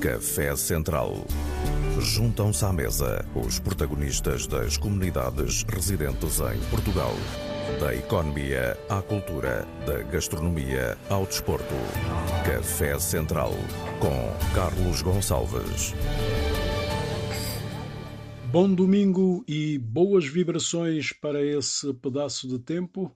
Café Central. Juntam-se à mesa os protagonistas das comunidades residentes em Portugal. Da economia à cultura, da gastronomia ao desporto. Café Central com Carlos Gonçalves. Bom domingo e boas vibrações para esse pedaço de tempo.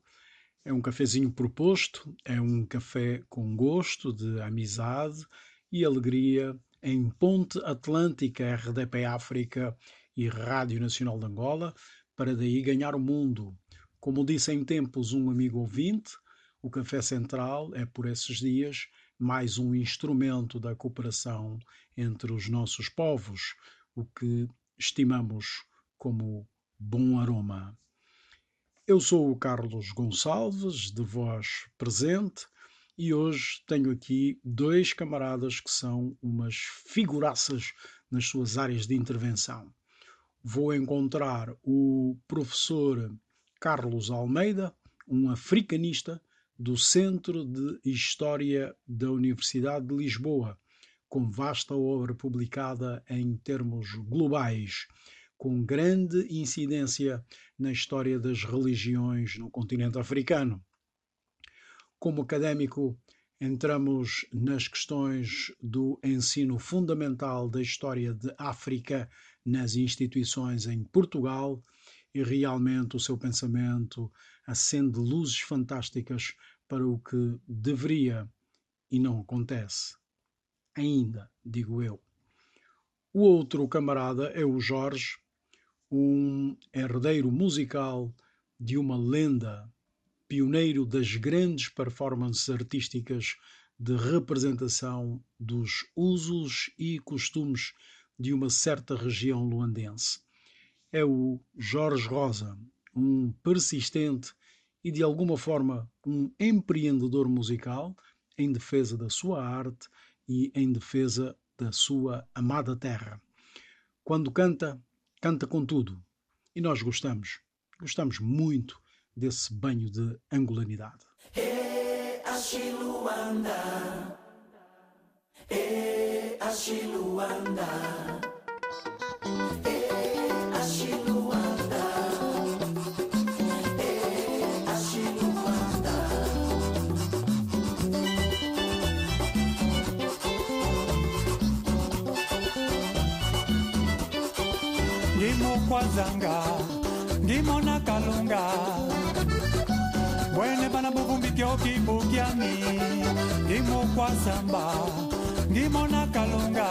É um cafezinho proposto, é um café com gosto de amizade e alegria em Ponte Atlântica, RDP África e Rádio Nacional de Angola, para daí ganhar o mundo. Como disse em tempos um amigo ouvinte, o Café Central é por esses dias mais um instrumento da cooperação entre os nossos povos, o que estimamos como bom aroma. Eu sou o Carlos Gonçalves, de voz presente, e hoje tenho aqui dois camaradas que são umas figuraças nas suas áreas de intervenção. Vou encontrar o professor Carlos Almeida, um africanista do Centro de História da Universidade de Lisboa, com vasta obra publicada em termos globais, com grande incidência na história das religiões no continente africano. Como académico, entramos nas questões do ensino fundamental da história de África nas instituições em Portugal e realmente o seu pensamento acende luzes fantásticas para o que deveria e não acontece. Ainda, digo eu. O outro camarada é o Jorge, um herdeiro musical de uma lenda pioneiro das grandes performances artísticas de representação dos usos e costumes de uma certa região luandense. É o Jorge Rosa, um persistente e de alguma forma um empreendedor musical em defesa da sua arte e em defesa da sua amada terra. Quando canta, canta com tudo. E nós gostamos, gostamos muito desse banho de angolanidade. Luanda, e Luanda, e e ndimona kalunga. Bwene bana buvumbikio kibukiani ndimukwasamba ndimona kalunga.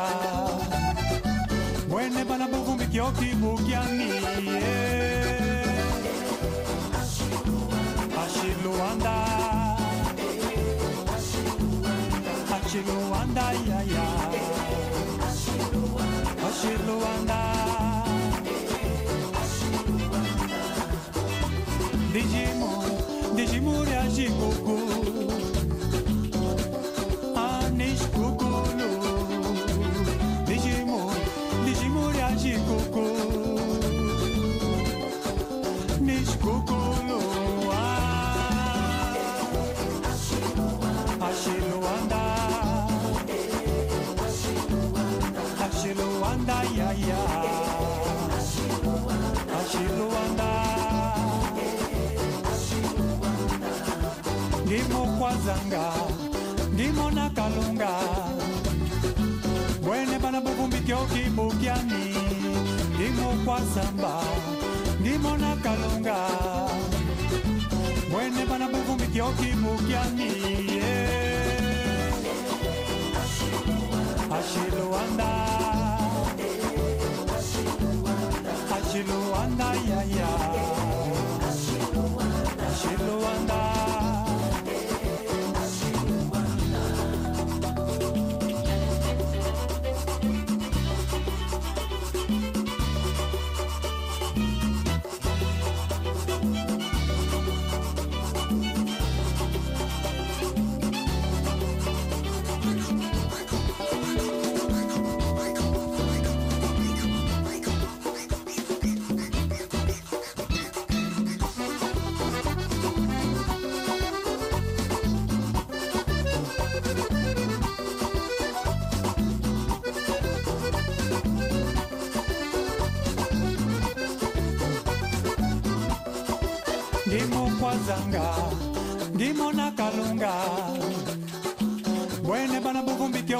Bwene bana buvumbikio kibukiani ashiluanda. Ashiluanda yaya ashiluanda. Dijimo nzanga ngimona kalunga. Bwene bana buvumike okibukyani ndimokwasamba ndimona kalunga. Bwene bana buvumike okibukyani ashiluanda yeah.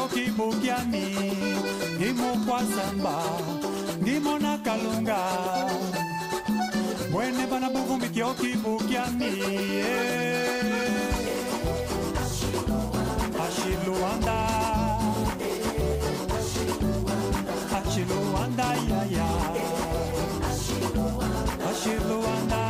nayoki bokiani ndimokwasamba ndimo na kalunga. Mwene bana buvumbi kioki bokiani eh. ashiluanda ashiluanda yaya ashiluanda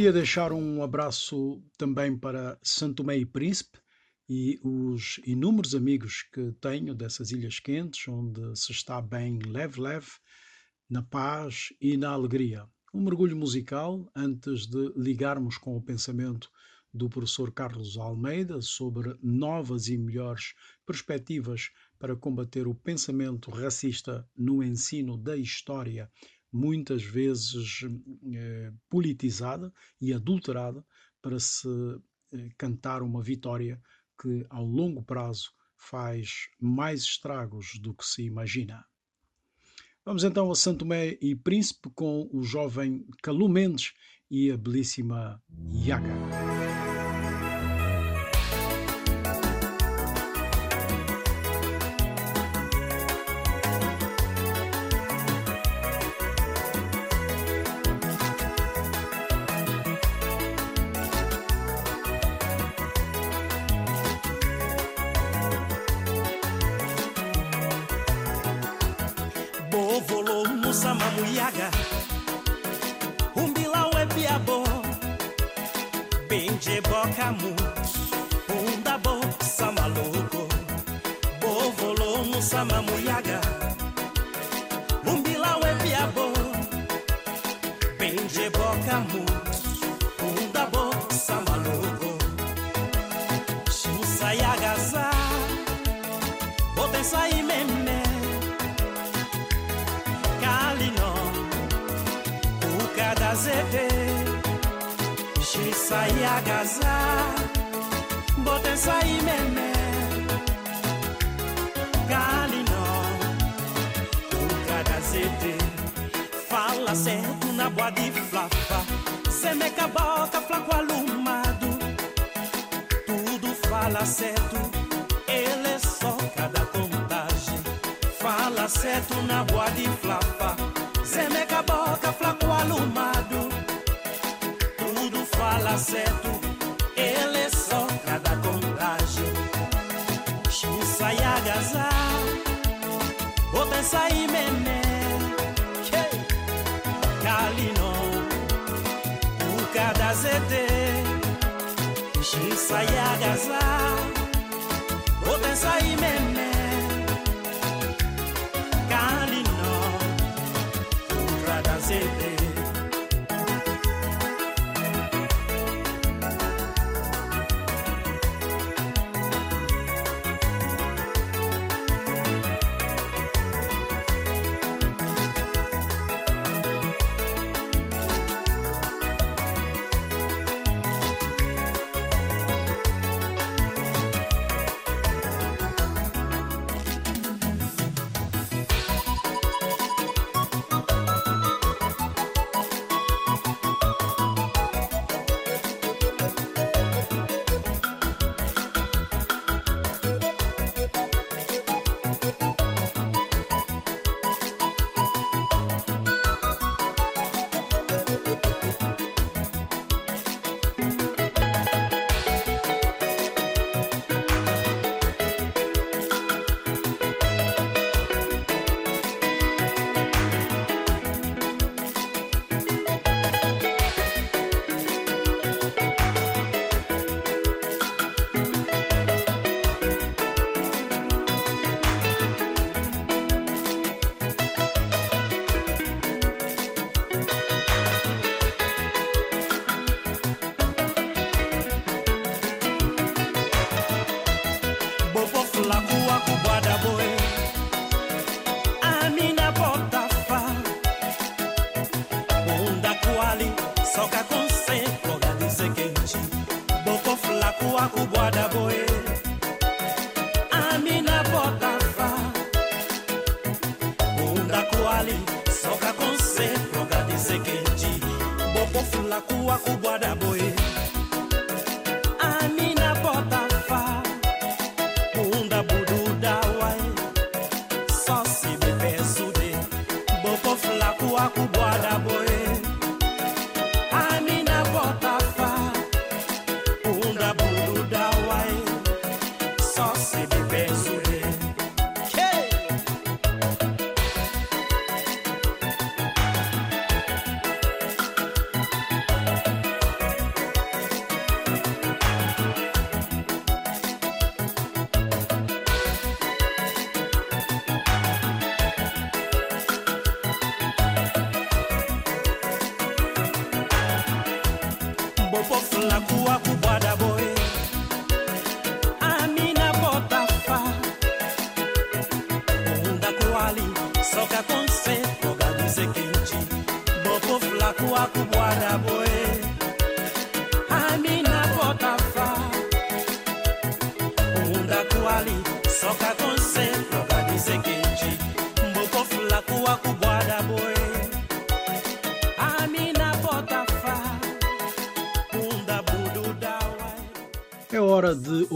Queria deixar um abraço também para Santo e Príncipe e os inúmeros amigos que tenho dessas ilhas quentes, onde se está bem leve-leve, na paz e na alegria. Um mergulho musical antes de ligarmos com o pensamento do professor Carlos Almeida sobre novas e melhores perspectivas para combater o pensamento racista no ensino da história, muitas vezes eh, politizada e adulterada para se eh, cantar uma vitória que, ao longo prazo, faz mais estragos do que se imagina. Vamos então a Santo Tomé e Príncipe com o jovem Calu Mendes e a belíssima Yaga. Botensaimeme kalino ukadazete shisayagaza botensaimeme kalino ukadazete fala certo na boa de flafa. Semeca boca flaco alumado. Tudo fala certo ele é só cada certo na boa de flapa. Semeca boca flaco alumado tudo fala certo ele é só cada contagem Xisayagaza Botensai meme Kalino Ukadazete Xisayagaza Botensai meme Kalino la kuwa kubwa daboi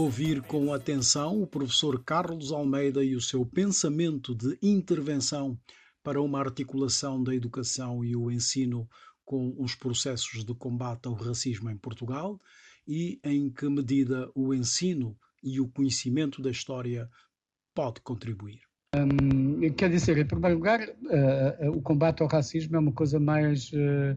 ouvir com atenção o professor Carlos Almeida e o seu pensamento de intervenção para uma articulação da educação e o ensino com os processos de combate ao racismo em Portugal e em que medida o ensino e o conhecimento da história pode contribuir. Quer dizer, em primeiro lugar, eh, o combate ao racismo é uma coisa mais eh,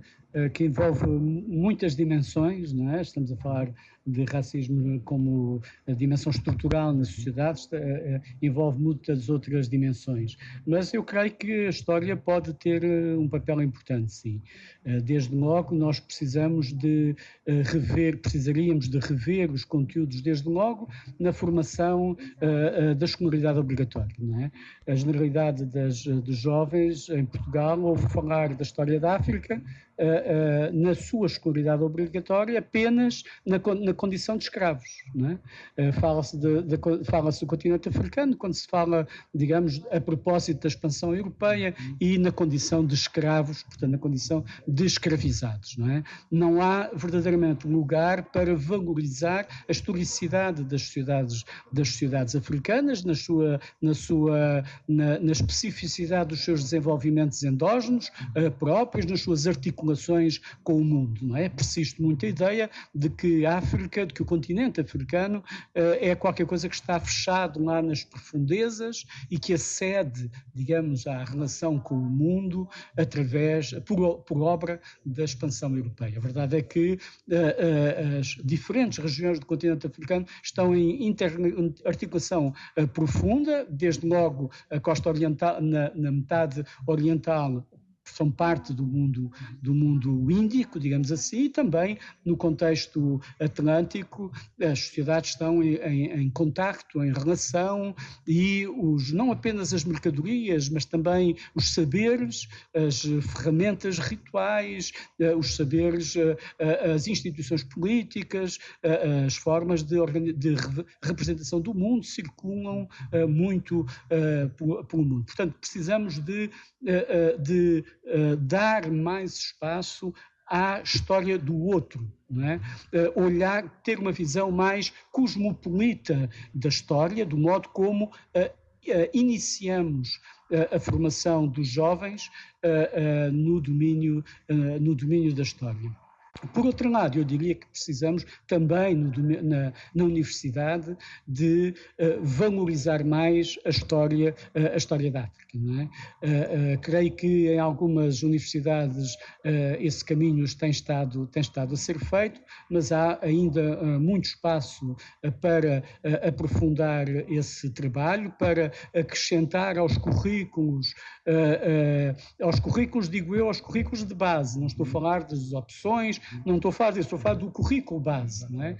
que envolve muitas dimensões, é? Estamos a falar de racismo como dimensão estrutural na sociedade, está- eh, envolve muitas outras dimensões. Mas eu creio que a história pode ter eh, um papel importante, sim. Eh, Desde logo, nós precisamos de eh, rever, precisaríamos de rever os conteúdos, desde logo, na formação eh, eh, da escolaridade obrigatória, é? A generalidade das, dos jovens em Portugal ouve falar da história da África eh, na sua escolaridade obrigatória apenas na, na condição de escravos. é? Eh, Fala-se fala-se do continente africano quando se fala, digamos, a propósito da expansão europeia e na condição de escravos, portanto, na condição de escravizados. Não, é? não há verdadeiramente lugar para valorizar a historicidade das sociedades, das sociedades africanas, na sua, na, sua, na, na especificidade dos seus desenvolvimentos endógenos eh, próprios, nas suas articulações com o mundo. Não é? Persiste muito a ideia de que a África, de que o continente africano eh, é qualquer coisa que está fechado lá nas profundezas e que acede, digamos, à relação com o mundo através, por, por obra da expansão europeia. A verdade é que eh, eh, as diferentes regiões do continente africano estão em articulação profunda, desde logo a costa oriental, na, na metade oriental são parte do mundo do mundo índico, digamos assim, e também no contexto atlântico as sociedades estão em, em, em contacto, em relação e os não apenas as mercadorias, mas também os saberes, as ferramentas rituais, eh, os saberes, eh, as instituições políticas, eh, as formas de, de re- representação do mundo circulam muito pelo mundo. Portanto, precisamos de, de eh, dar mais espaço à história do outro, é? Eh, olhar, ter uma visão mais cosmopolita da história, do modo como eh, eh, iniciamos eh, a formação dos jovens eh, eh, no domínio eh, no domínio da história. Por outro lado, eu diria que precisamos também no na, na universidade de eh, valorizar mais a história, eh, a história da África. É? Eh, creio que em algumas universidades esse caminho tem estado, tem estado a ser feito, mas há ainda muito espaço para aprofundar esse trabalho, para acrescentar aos currículos, aos currículos, digo eu, aos currículos de base, não estou a falar das opções, Não estou a falar disso, estou a falar do currículo base, não é?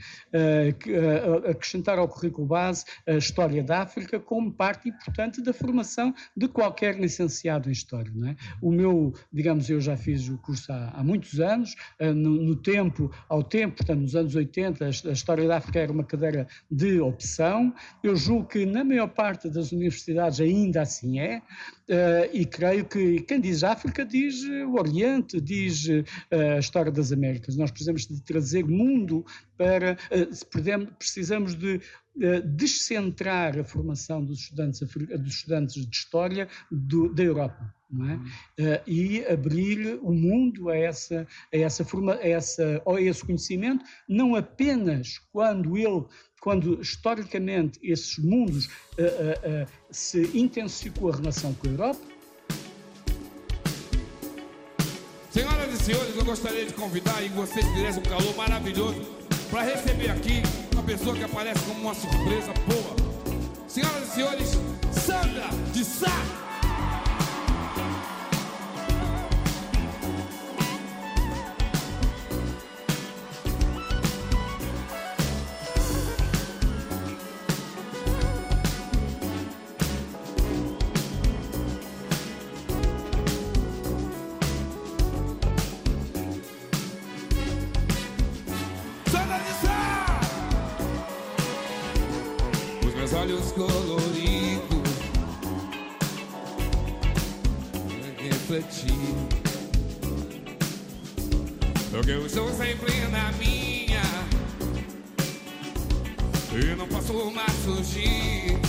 Que, uh, acrescentar ao currículo base a história da África como parte importante da formação de qualquer licenciado em História, não é? O meu, digamos, eu já fiz o curso há, há muitos anos, uh, no, no, tempo, ao tempo, portanto, nos anos 80, a, a História da África era uma cadeira de opção, eu julgo que na maior parte das universidades ainda assim é, Uh, e creio que quem diz África diz o Oriente, diz uh, a história das Américas. Nós precisamos de trazer mundo para. Uh, precisamos de descentrar a formação dos estudantes, dos estudantes de História do, da Europa. É? e abrir o mundo a essa, a essa forma, a, essa, a esse conhecimento, não apenas quando ele quando historicamente esses mundos uh, uh, uh, se intensificou a relação com a Europa. Senhoras e senhores, eu gostaria de convidar e vocês tivessem um calor maravilhoso para receber aqui uma pessoa que aparece como uma surpresa boa. Senhoras e senhores, Sandra de Sá. E não me diga lá pra me falar mal do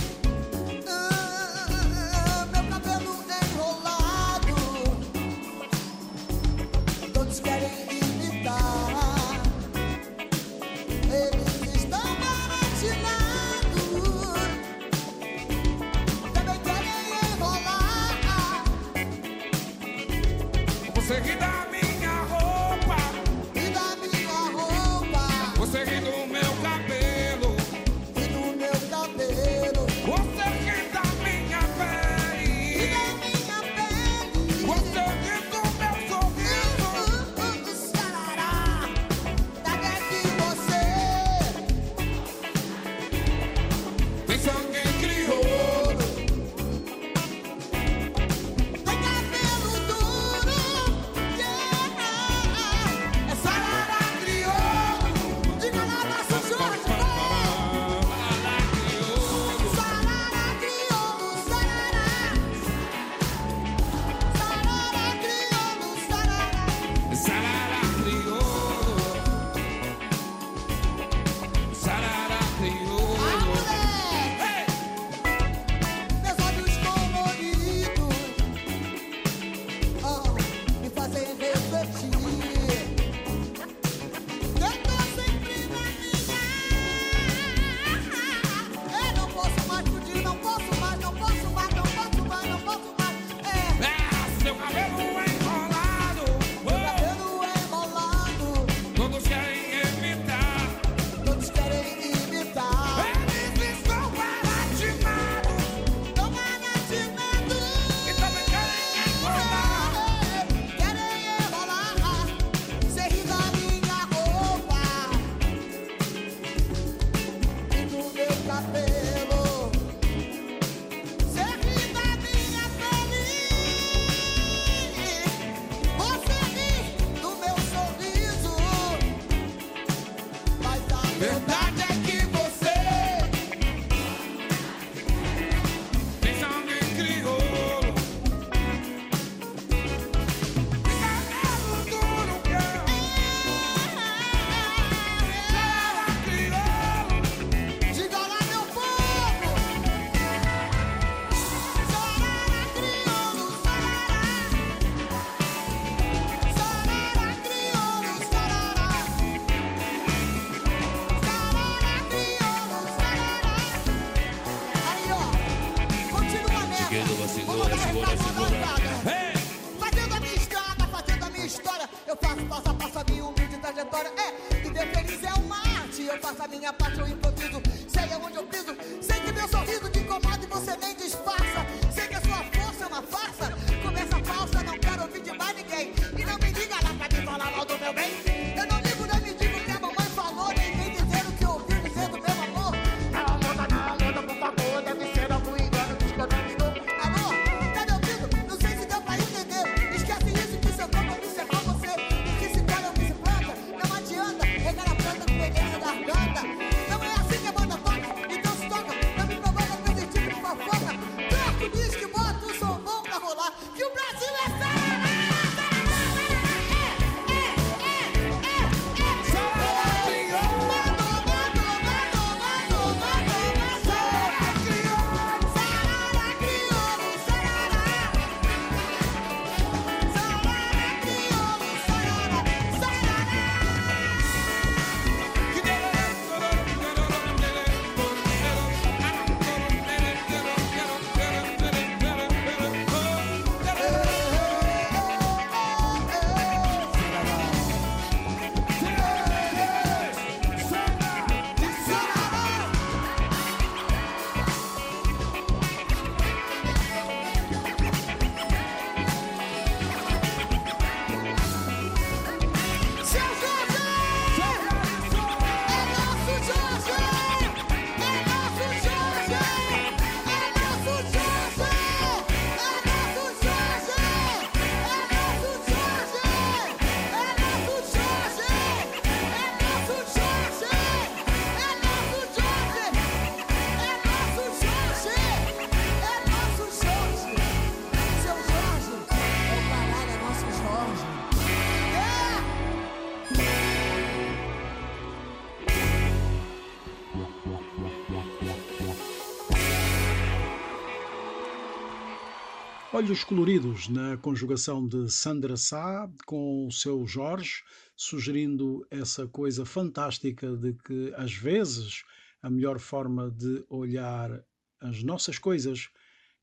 Olhos coloridos na conjugação de Sandra Sá com o seu Jorge, sugerindo essa coisa fantástica de que, às vezes, a melhor forma de olhar as nossas coisas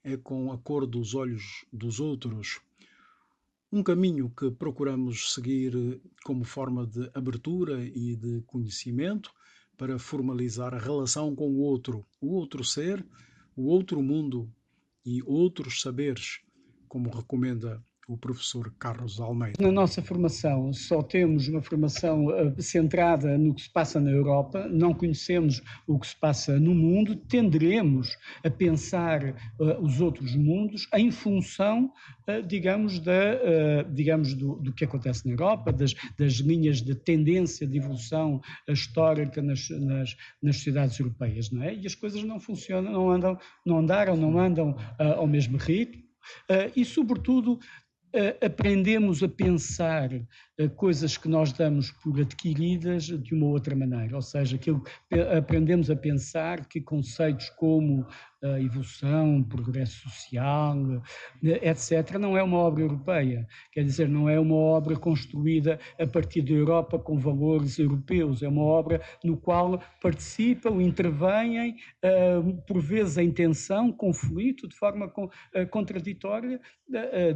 é com a cor dos olhos dos outros. Um caminho que procuramos seguir como forma de abertura e de conhecimento para formalizar a relação com o outro, o outro ser, o outro mundo e outros saberes, como recomenda o professor Carlos Almeida. Na nossa formação, só temos uma formação uh, centrada no que se passa na Europa, não conhecemos o que se passa no mundo, tenderemos a pensar uh, os outros mundos em função, uh, digamos, da, digamos do, do, que acontece na Europa, das, das, linhas de tendência de evolução histórica nas, nas, nas sociedades europeias, não é? E as coisas não funcionam, não andam, não andaram, não andam ao mesmo ritmo. Uh, e, sobretudo, uh, aprendemos a pensar uh, coisas que nós damos por adquiridas de uma outra maneira, ou seja, aprendemos a pensar que conceitos como evolução, progresso social, etc., não é uma obra europeia. Quer dizer, não é uma obra construída a partir da Europa com valores europeus. É uma obra no qual participam, intervêm, por vezes em tensão, conflito, de forma contraditória,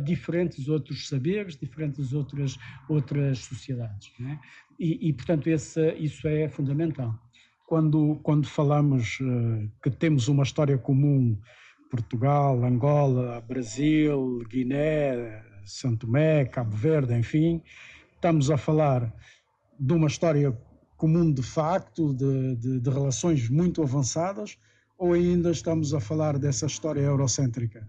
diferentes outros saberes, diferentes outras, outras sociedades. É? E, e, portanto, esse, isso é fundamental quando, quando falamos uh, que temos uma história comum, Portugal, Angola, Brasil, Guiné, Santo Tomé, Cabo Verde, enfim, estamos a falar de uma história comum de facto, de, de, de relações muito avançadas, ou ainda estamos a falar dessa história eurocêntrica?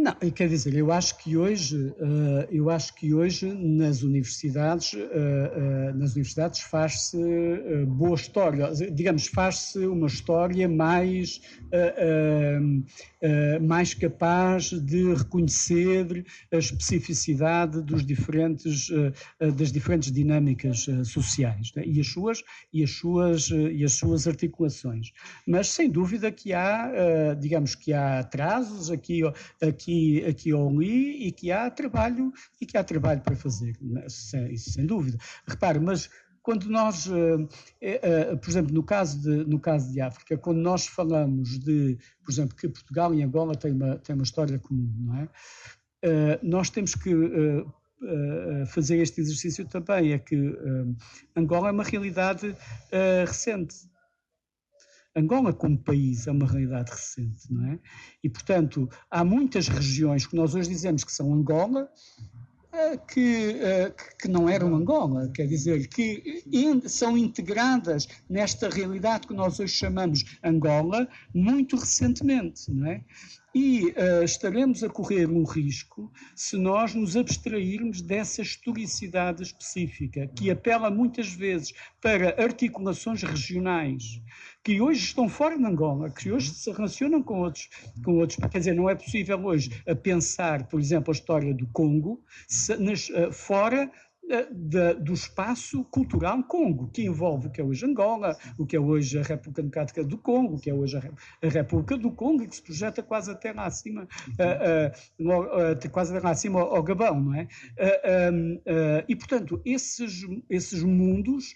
Não, quer dizer, eu acho que hoje, eh, eu acho que hoje nas universidades, eh, eh, nas universidades faz-se boa história, digamos, faz-se uma história mais, mais capaz de reconhecer a especificidade dos diferentes, das diferentes dinâmicas sociais né? e as suas e as suas e as suas articulações. Mas sem dúvida que há, digamos que há atrasos aqui aqui, aqui ou ali e que há trabalho e que há trabalho para fazer, né, sem, sem dúvida. Repare, mas quando nós, uh, uh, por exemplo, no caso, de, no caso de África, quando nós falamos de, por exemplo, que Portugal e Angola têm uma, têm uma história comum, não é? Nós temos que fazer este exercício também, é que Angola é uma realidade recente. Angola, como país, é uma realidade recente, não é? E, portanto, há muitas regiões que nós hoje dizemos que são Angola, eh, que, eh, que não eram Angola, quer dizer, que são integradas nesta realidade que nós hoje chamamos Angola muito recentemente, não é? E uh, estaremos a correr um risco se nós nos abstrairmos dessa historicidade específica, que apela muitas vezes para articulações regionais, que hoje estão fora de Angola, que hoje se relacionam com outros, com outros. Quer dizer, não é possível hoje pensar, por exemplo, a história do Congo se, nas, uh, fora da, do espaço cultural Congo, que envolve o que é hoje Angola, o que é hoje a República Democrática do Congo, o que é hoje a, República do Congo, e que se projeta quase até lá acima, uh, uh, uh, quase lá acima ao, ao Gabão, não é? e, portanto, esses, esses mundos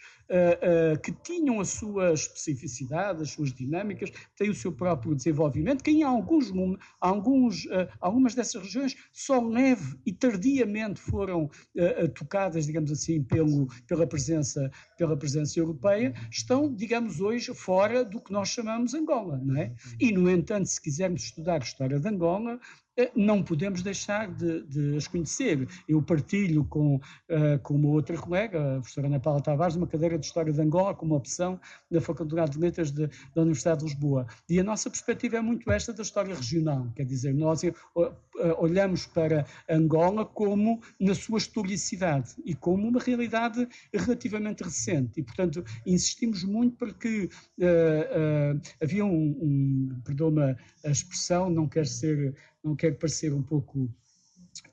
que tinham a sua especificidade, as suas dinâmicas, têm o seu próprio desenvolvimento, que em alguns, alguns, algumas dessas regiões só leve e tardiamente foram tocadas, digamos assim, pelo, pela, presença, pela presença europeia, estão, digamos, hoje fora do que nós chamamos Angola, não é? E, no entanto, se quisermos estudar a história de Angola, não podemos deixar de, de, as conhecer. Eu partilho com, uh, com uma outra colega, a professora Ana Paula Tavares, uma cadeira de História de Angola como opção da Faculdade de Letras de, da Universidade de Lisboa. E a nossa perspectiva é muito esta da história regional, quer dizer, nós uh, olhamos para Angola como na sua historicidade e como uma realidade relativamente recente. E, portanto, insistimos muito para que uh, havia um, um perdoa-me a expressão, não quer ser não quero parecer um pouco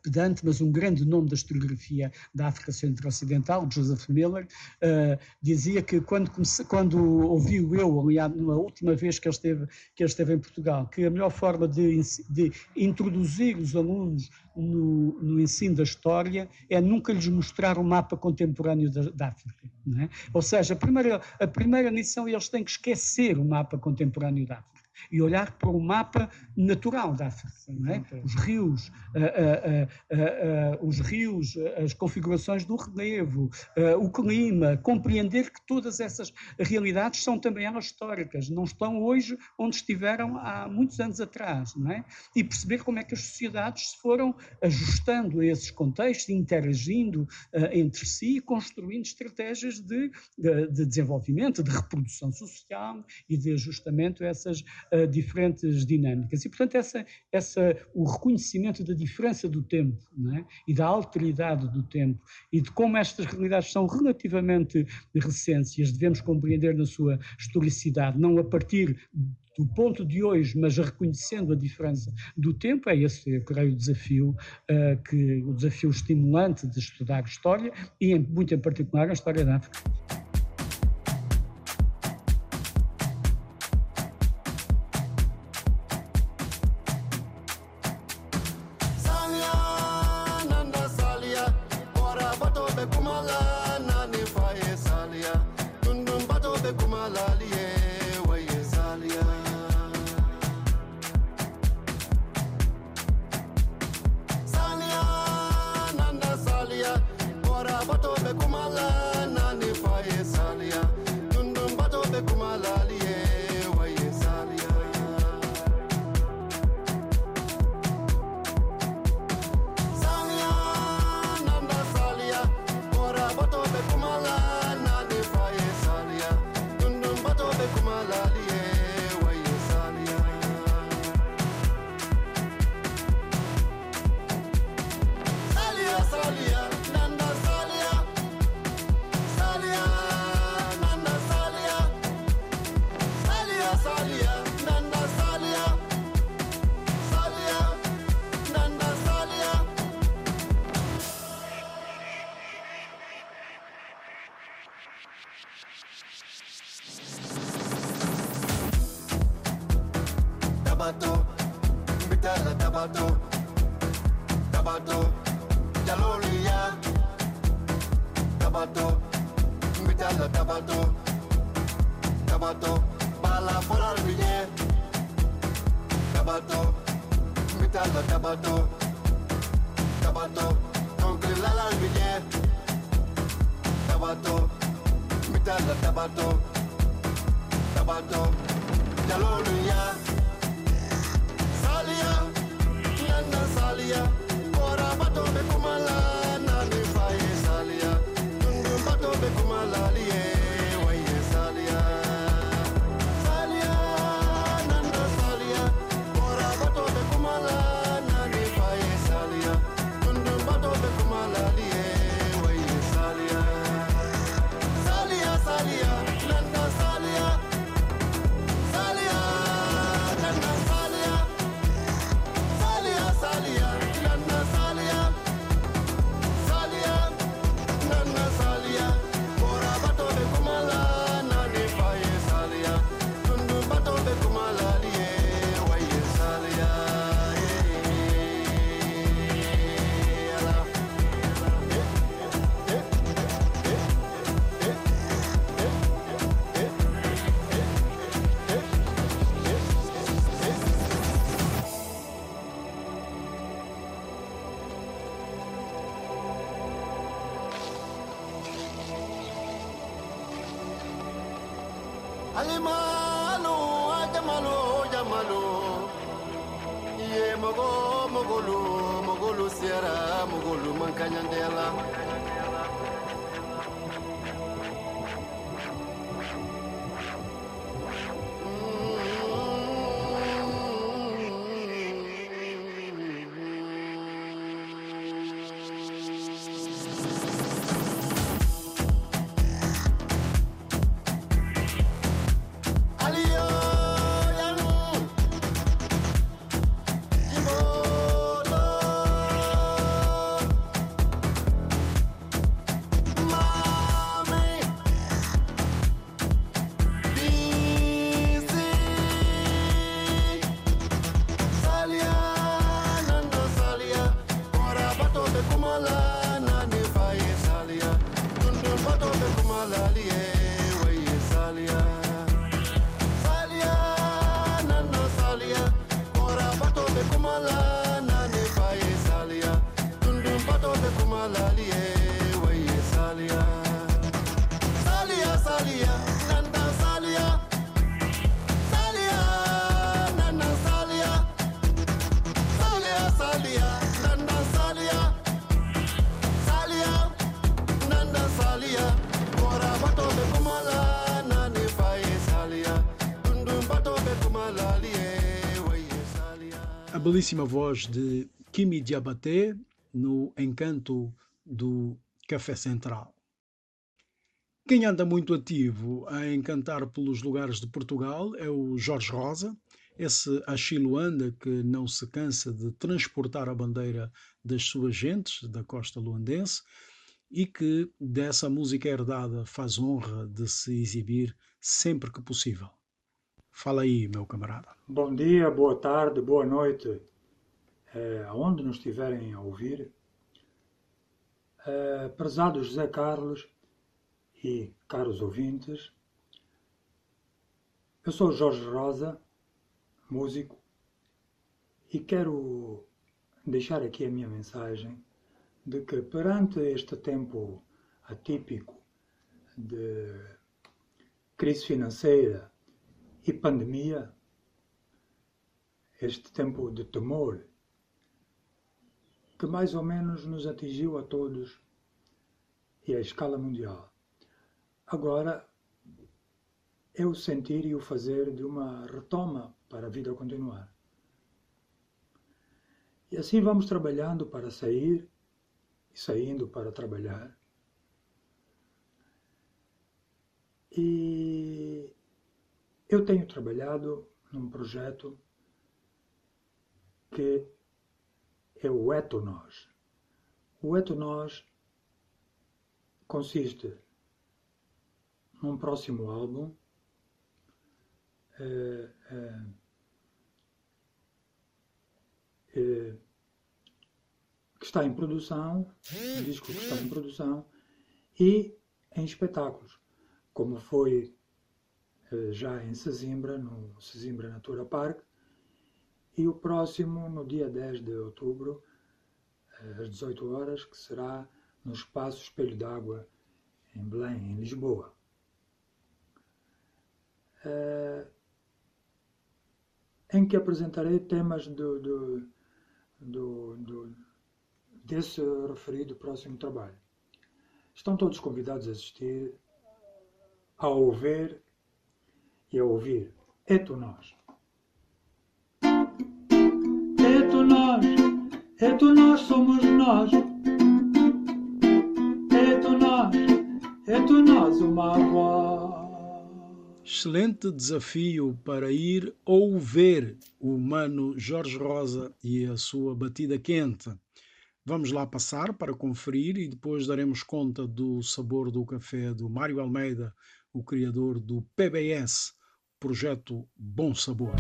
pedante, mas um grande nome da historiografia da África Centro-Ocidental, Joseph Miller, uh, dizia que quando, comece, quando ouviu eu, aliás, na última vez que ele, esteve, que ele esteve em Portugal, que a melhor forma de, de introduzir os alunos no, no, ensino da história é nunca lhes mostrar o mapa contemporâneo da, da África. É? Ou seja, a primeira, a primeira lição eles têm que esquecer o mapa contemporâneo da África e olhar para o mapa natural da África, é? os rios, os rios, as configurações do relevo, o clima, compreender que todas essas realidades são também elas históricas, não estão hoje onde estiveram há muitos anos atrás, não é? E perceber como é que as sociedades se foram ajustando a esses contextos, interagindo entre si e construindo estratégias de, de, de desenvolvimento, de reprodução social e de ajustamento a essas diferentes dinâmicas. E, portanto, essa, essa, o reconhecimento da diferença do tempo é? e da alteridade do tempo e de como estas realidades são relativamente recentes e as devemos compreender na sua historicidade, não a partir do ponto de hoje, mas reconhecendo a diferença do tempo, é esse, eu creio, o desafio, uh, que, o desafio estimulante de estudar história e, em, muito em particular, a história da África. Belíssima voz de Kimi Diabaté no encanto do Café Central. Quem anda muito ativo a encantar pelos lugares de Portugal é o Jorge Rosa, esse Achille que não se cansa de transportar a bandeira das suas gentes da costa luandense e que dessa música herdada faz honra de se exibir sempre que possível. Fala aí, meu camarada. Bom dia, boa tarde, boa noite, eh, aonde nos estiverem a ouvir. Eh, prezado José Carlos e caros ouvintes, eu sou Jorge Rosa, músico, e quero deixar aqui a minha mensagem de que perante este tempo atípico de crise financeira e pandemia, este tempo de temor que mais ou menos nos atingiu a todos e à escala mundial. Agora é o sentir e o fazer de uma retoma para a vida continuar. E assim vamos trabalhando para sair e saindo para trabalhar. E eu tenho trabalhado num projeto que é o Eto Nós. O Eto Nós consiste num próximo álbum eh, eh, eh, que está em produção, um disco que está em produção, e em espetáculos, como foi já em Sesimbra, no Sesimbra Natura Park, e o próximo no dia 10 de outubro, eh, às 18 horas, que será no Espaço Espelho d'Água, em Belém, em Lisboa. Eh, em que apresentarei temas do, do, do, do, desse referido próximo trabalho. Estão todos convidados a assistir, a ouvir e a ouvir. É tu nós. É tu nós, é tu nós, somos nós. É tu nós, é tu nós, uma voz. Excelente desafio para ir ouvir o mano Jorge Rosa e a sua batida quente. Vamos lá passar para conferir e depois daremos conta do sabor do café do Mário Almeida, o criador do PBS, Projeto Bom Sabor.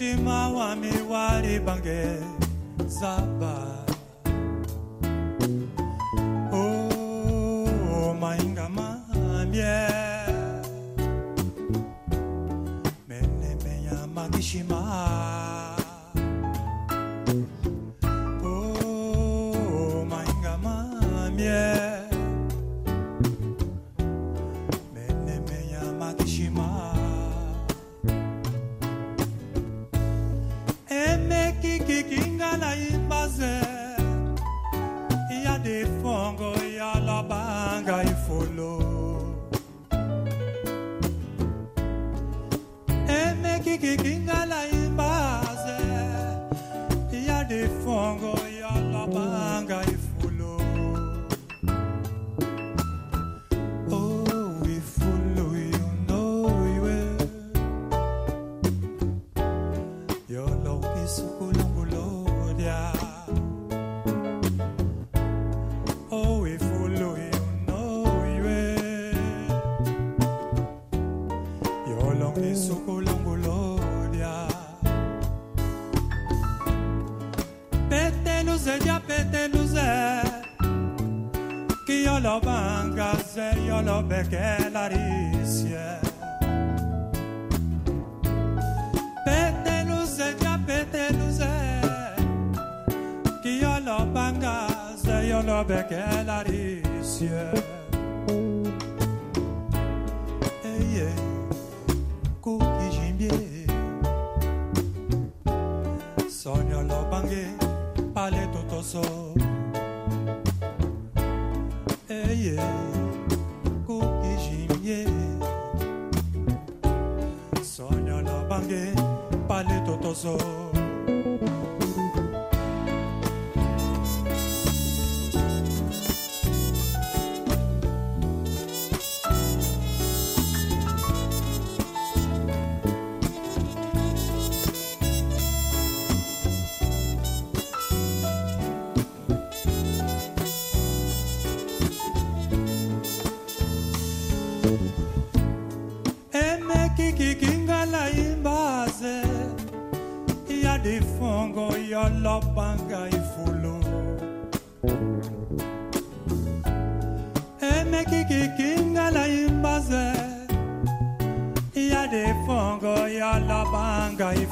Mushima wami wari bange zaba oh mainga mamie. Menemeya magishima yolo beke larisie Peteluze ja peteluze Ki yolo banga ze yolo beke larisie Eye kuki jimbie Sonyo lo bange pale totoso Eye pale lifungo yolobanga ifulo. Enekikikinga na imbaze ya the yolobanga ifulo.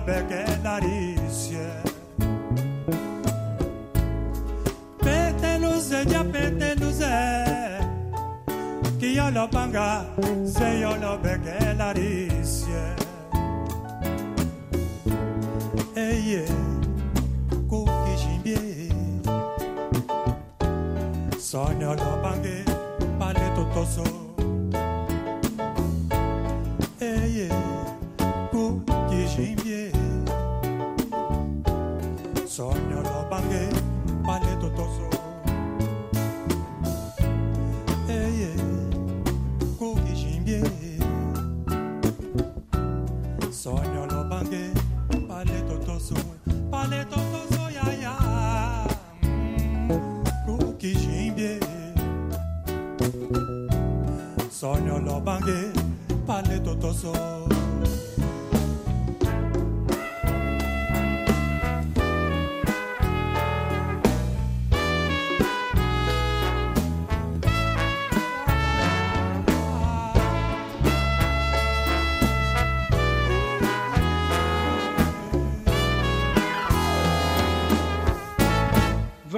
Beke larisie Peteluze ya peteluze. Ki yolo banga ze yolo beke larisie Eye kuki jimbie Sonyo lo bange pale totoso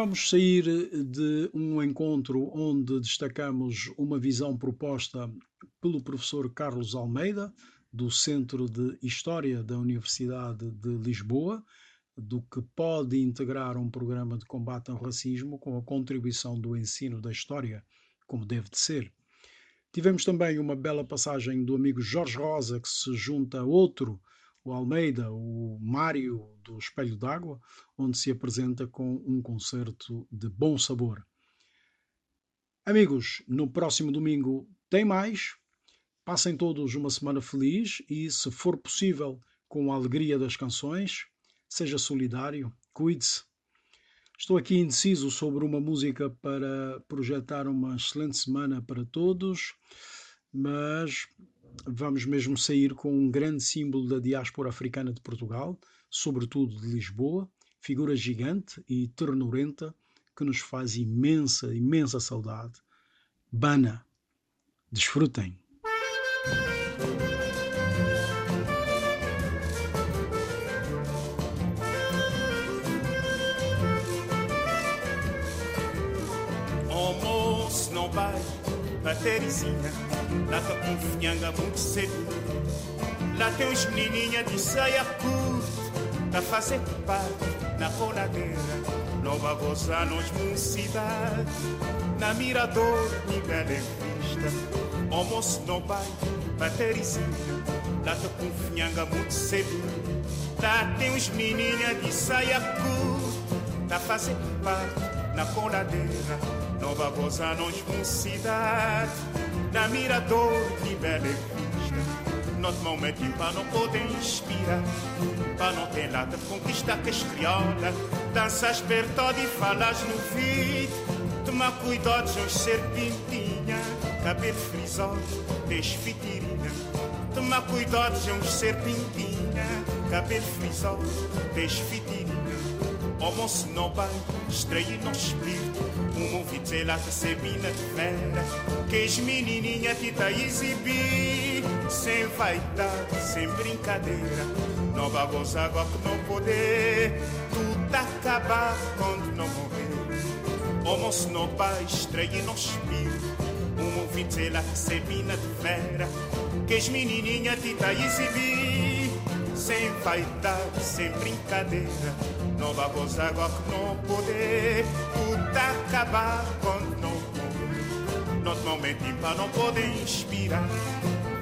Vamos sair de um encontro onde destacamos uma visão proposta pelo professor Carlos Almeida, do Centro de História da Universidade de Lisboa, do que pode integrar um programa de combate ao racismo com a contribuição do ensino da história, como deve de ser. Tivemos também uma bela passagem do amigo Jorge Rosa, que se junta a outro, o Almeida, o Mário do Espelho d'Água, onde se apresenta com um concerto de bom sabor. Amigos, no próximo domingo tem mais. Passem todos uma semana feliz e, se for possível, com a alegria das canções, seja solidário, cuide-se. Estou aqui indeciso sobre uma música para projetar uma excelente semana para todos, mas vamos mesmo sair com um grande símbolo da diáspora africana de Portugal, sobretudo de Lisboa, figura gigante e ternurenta que nos faz imensa, imensa saudade. Bana. Desfrutem. Terezinha Lá tá com finhanga muito cedo. Lá tem uns menininha de saia curta Tá fazendo parte na coladeira Nova gozar nos mocidade Na Mirador, em vista. Almoço não vai a Terezinha Lá tá com finhanga muito cedo. Lá tem uns menininha de saia curta Tá fazendo parte na coladeira, nova gozar nos mocidade, na mirador de bela vista. Nosso momento para não poder inspirar, para não ter nada de conquistar que danças perto e falas no vídeo, toma cuidado de ser pintinha, cabelo frisado, desfitirinha, toma cuidado de ser pintinha, cabelo frisado, desfitirinha. Homem se não vai, estreia no espírito Um ouvido lá que se mina de fera Que as menininha que tá exibir Sem vaidade, sem brincadeira. Não vai gozar agora que não poder. Tudo acabar quando não morrer. Homem se não vai, estreia no espírito Um ouvido lá que se mina de fera Que as menininha que tá exibir Sem vaidade, sem brincadeira não vamos agora que não poder Tudo acabar quando não Nosso momento para não poder inspirar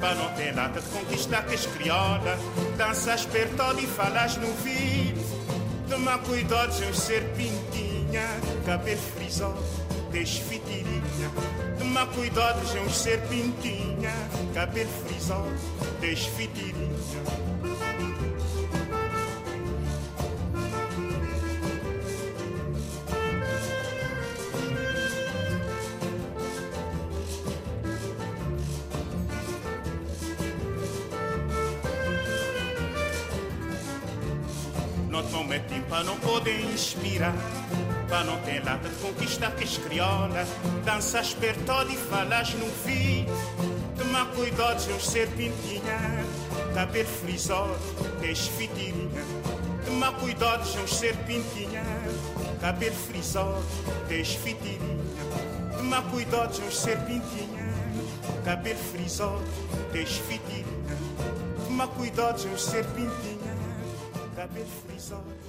Para não ter nada de conquistar que as criola Danças perto e falas no vídeo Toma cuidado de um ser pintinha Cabelo frisado, desfitirinha Toma cuidado de um ser pintinha Cabelo frisado, desfitirinha para não poder inspirar, para não ter nada de conquistar que as criola, danças perto e falas no fim. Toma cuidado de uns serpentinha, cabelo frisado, desfitirinha. Toma cuidado de uns serpentinha, cabelo frisado, desfitirinha. Toma cuidado de uns serpentinha, cabelo frisado, desfitirinha. Toma cuidado de uns serpentinha, cabelo frisado.